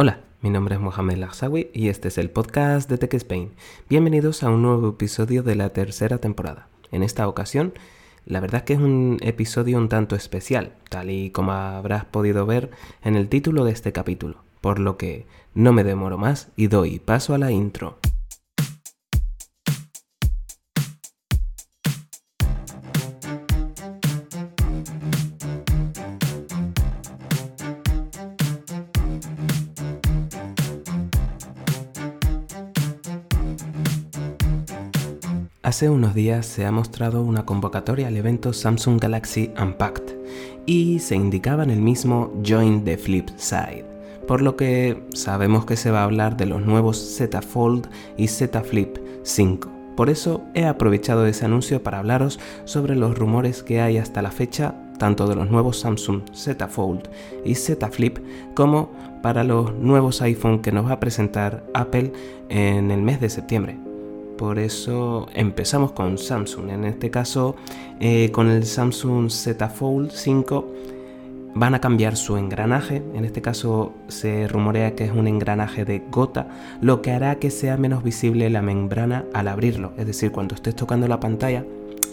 Hola, mi nombre es Mohamed Larsawi y este es el podcast de Tech Spain. Bienvenidos a un nuevo episodio de la tercera temporada. En esta ocasión, la verdad es que es un episodio un tanto especial, tal y como habrás podido ver en el título de este capítulo, por lo que no me demoro más y doy paso a la intro. Hace unos días se ha mostrado una convocatoria al evento Samsung Galaxy Unpacked y se indicaba en el mismo Join the Flip Side, por lo que sabemos que se va a hablar de los nuevos Z Fold y Z Flip 5. Por eso he aprovechado ese anuncio para hablaros sobre los rumores que hay hasta la fecha, tanto de los nuevos Samsung Z Fold y Z Flip, como para los nuevos iPhone que nos va a presentar Apple en el mes de septiembre. Por eso empezamos con Samsung. En este caso, eh, con el Samsung Z Fold 5 van a cambiar su engranaje. En este caso se rumorea que es un engranaje de gota, lo que hará que sea menos visible la membrana al abrirlo. Es decir, cuando estés tocando la pantalla,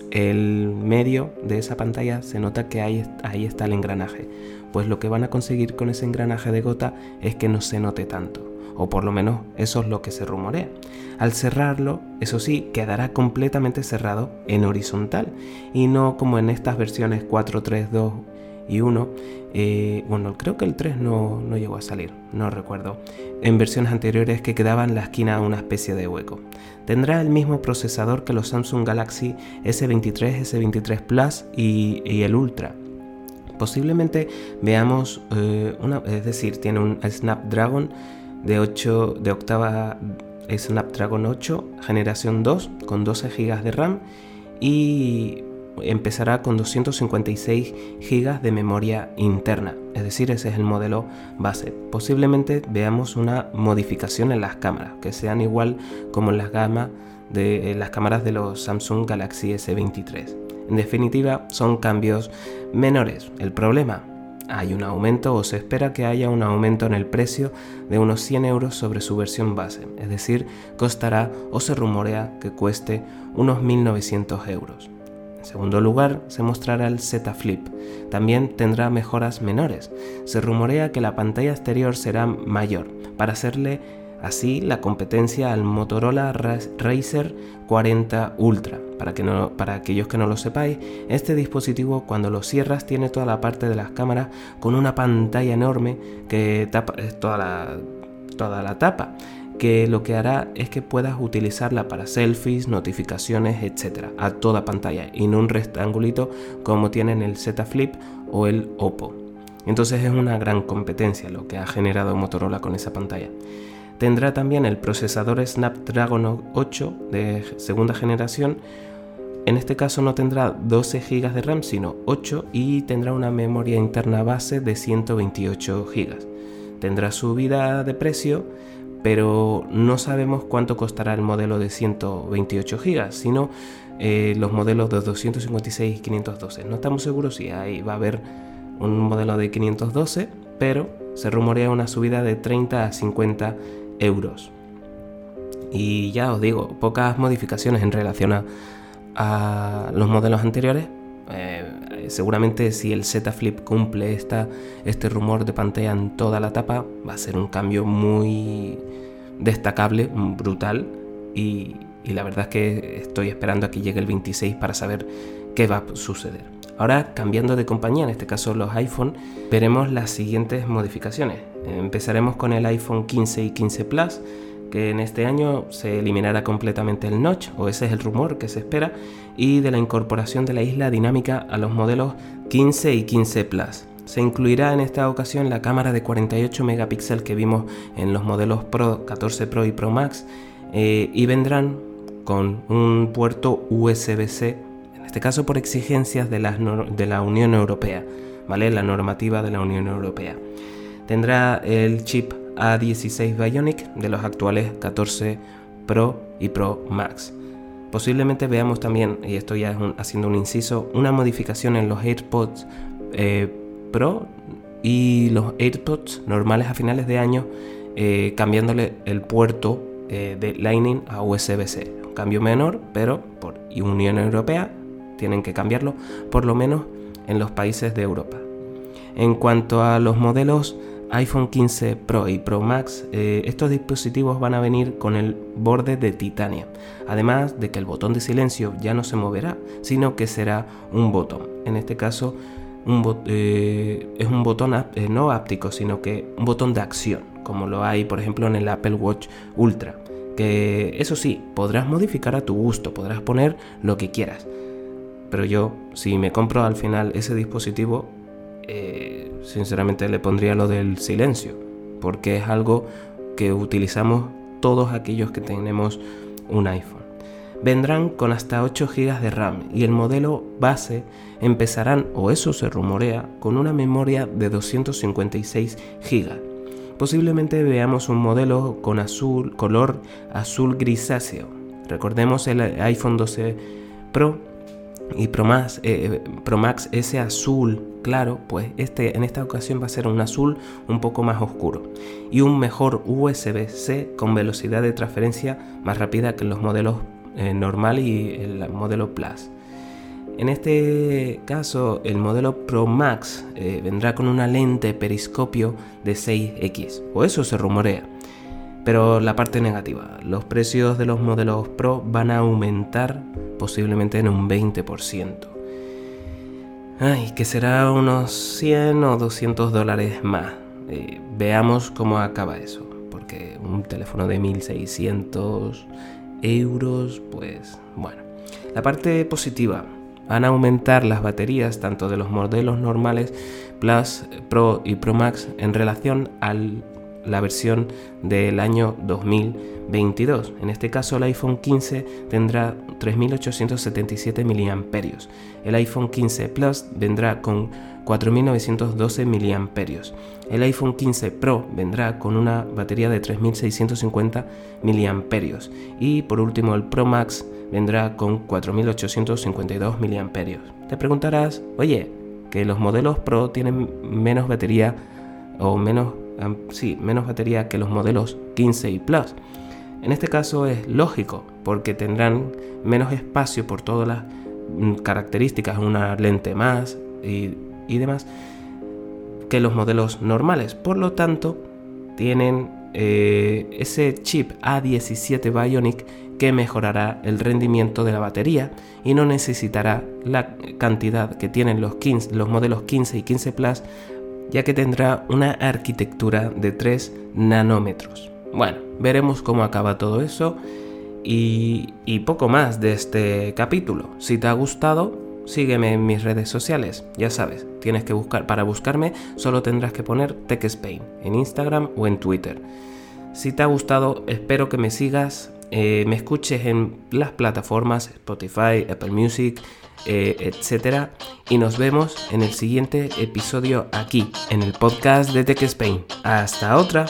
el medio de esa pantalla se nota que ahí, ahí está el engranaje. Pues lo que van a conseguir con ese engranaje de gota es que no se note tanto o por lo menos eso es lo que se rumorea. Al cerrarlo, eso sí, quedará completamente cerrado en horizontal y no como en estas versiones 4, 3, 2 y 1. Eh, bueno, creo que el 3 no, no llegó a salir, no recuerdo. En versiones anteriores que quedaba la esquina una especie de hueco. Tendrá el mismo procesador que los Samsung Galaxy S23, S23 Plus y, el Ultra posiblemente veamos eh, una, es decir, tiene un Snapdragon de 8 de octava Snapdragon 8 generación 2 con 12 GB de RAM y empezará con 256 GB de memoria interna, es decir, ese es el modelo base. Posiblemente veamos una modificación en las cámaras, que sean igual como en las gamas de las cámaras de los Samsung Galaxy S23. En definitiva, son cambios menores. El problema, hay un aumento o se espera que haya un aumento en el precio de unos 100 euros sobre su versión base, es decir, costará o se rumorea que cueste unos 1.900 euros. En segundo lugar, se mostrará el Z Flip. También tendrá mejoras menores. Se rumorea que la pantalla exterior será mayor para hacerle así la competencia al Motorola Racer 40 Ultra. Para, que no, para aquellos que no lo sepáis, este dispositivo cuando lo cierras tiene toda la parte de las cámaras con una pantalla enorme que tapa eh, toda la, toda la tapa que lo que hará es que puedas utilizarla para selfies, notificaciones, etcétera, a toda pantalla y no un rectangulito como tienen el Z Flip o el Oppo. Entonces es una gran competencia lo que ha generado Motorola con esa pantalla. Tendrá también el procesador Snapdragon 8 de segunda generación. En este caso no tendrá 12 GB de RAM, sino 8 y tendrá una memoria interna base de 128 GB. Tendrá subida de precio, pero no sabemos cuánto costará el modelo de 128 GB, sino eh, los modelos de 256 y 512. No estamos seguros si ahí va a haber un modelo de 512, pero se rumorea una subida de 30 a 50 euros. Y ya os digo, pocas modificaciones en relación a, los modelos anteriores. Eh, seguramente si el Z Flip cumple esta, este rumor de pantalla en toda la tapa, va a ser un cambio muy destacable, brutal. Y, y la verdad es que estoy esperando a que llegue el 26 para saber qué va a suceder. Ahora, cambiando de compañía, en este caso los iPhone, veremos las siguientes modificaciones. Empezaremos con el iPhone 15 y 15 Plus, que en este año se eliminará completamente el notch, o ese es el rumor que se espera, y de la incorporación de la isla dinámica a los modelos 15 y 15 Plus. Se incluirá en esta ocasión la cámara de 48 megapíxeles que vimos en los modelos Pro 14 Pro y Pro Max eh, y vendrán con un puerto USB-C este caso por exigencias de de la Unión Europea, ¿vale? La normativa de la Unión Europea. Tendrá el chip A16 Bionic de los actuales 14 Pro y Pro Max. Posiblemente veamos también, y estoy haciendo un inciso, una modificación en los AirPods eh, Pro, y los AirPods normales a finales de año eh, cambiándole el puerto eh, de Lightning a USB-C. Un cambio menor, pero por Unión Europea tienen que cambiarlo por lo menos en los países de Europa. En cuanto a los modelos iPhone 15 Pro y Pro Max, eh, estos dispositivos van a venir con el borde de titania, además de que el botón de silencio ya no se moverá, sino que será un botón. En este caso, eh, es un botón eh, no áptico, sino que un botón de acción, como lo hay por ejemplo en el Apple Watch Ultra. Que eso sí, podrás modificar a tu gusto, podrás poner lo que quieras. Pero yo, si me compro al final ese dispositivo, sinceramente le pondría lo del silencio, porque es algo que utilizamos todos aquellos que tenemos un iPhone vendrán con hasta 8 GB de RAM y el modelo base empezarán, o eso se rumorea, con una memoria de 256 GB. Posiblemente veamos un modelo con azul, color azul grisáceo. Recordemos el iPhone 12 Pro y Pro Max, eh, Pro Max ese azul claro, pues este en esta ocasión va a ser un azul un poco más oscuro y un mejor USB-C con velocidad de transferencia más rápida que los modelos eh, normal y el modelo Plus. En este caso, el modelo Pro Max eh, vendrá con una lente periscopio de 6X, o eso se rumorea. Pero la parte negativa, los precios de los modelos Pro van a aumentar posiblemente en un 20%. Ay, que será unos 100 o 200 dólares más. Eh, veamos cómo acaba eso, porque un teléfono de 1600 euros, pues bueno. La parte positiva, van a aumentar las baterías tanto de los modelos normales Plus, Pro y Pro Max en relación a la versión del año 2022. En este caso el iPhone 15 tendrá 3877 mAh. El iPhone 15 Plus vendrá con 4.912 mAh. El iPhone 15 Pro vendrá con una batería de 3.650 mAh. Y por último el Pro Max vendrá con 4.852 mAh. Te preguntarás, oye, que los modelos Pro tienen menos batería o menos, sí, menos batería que los modelos 15 y Plus. En este caso es lógico, porque tendrán menos espacio por todas las mm, características, una lente más y demás que los modelos normales. Por lo tanto, tienen eh, ese chip A17 Bionic que mejorará el rendimiento de la batería y no necesitará la cantidad que tienen los, 15, los modelos 15 y 15 Plus, ya que tendrá una arquitectura de 3 nanómetros. Bueno, veremos cómo acaba todo eso y, y poco más de este capítulo. Si te ha gustado, sígueme en mis redes sociales. Ya sabes, tienes que buscar, para buscarme solo tendrás que poner TechSpain en Instagram o en Twitter. Si te ha gustado, espero que me sigas, eh, me escuches en las plataformas Spotify, Apple Music, eh, etc. Y nos vemos en el siguiente episodio aquí, en el podcast de TechSpain. Hasta otra.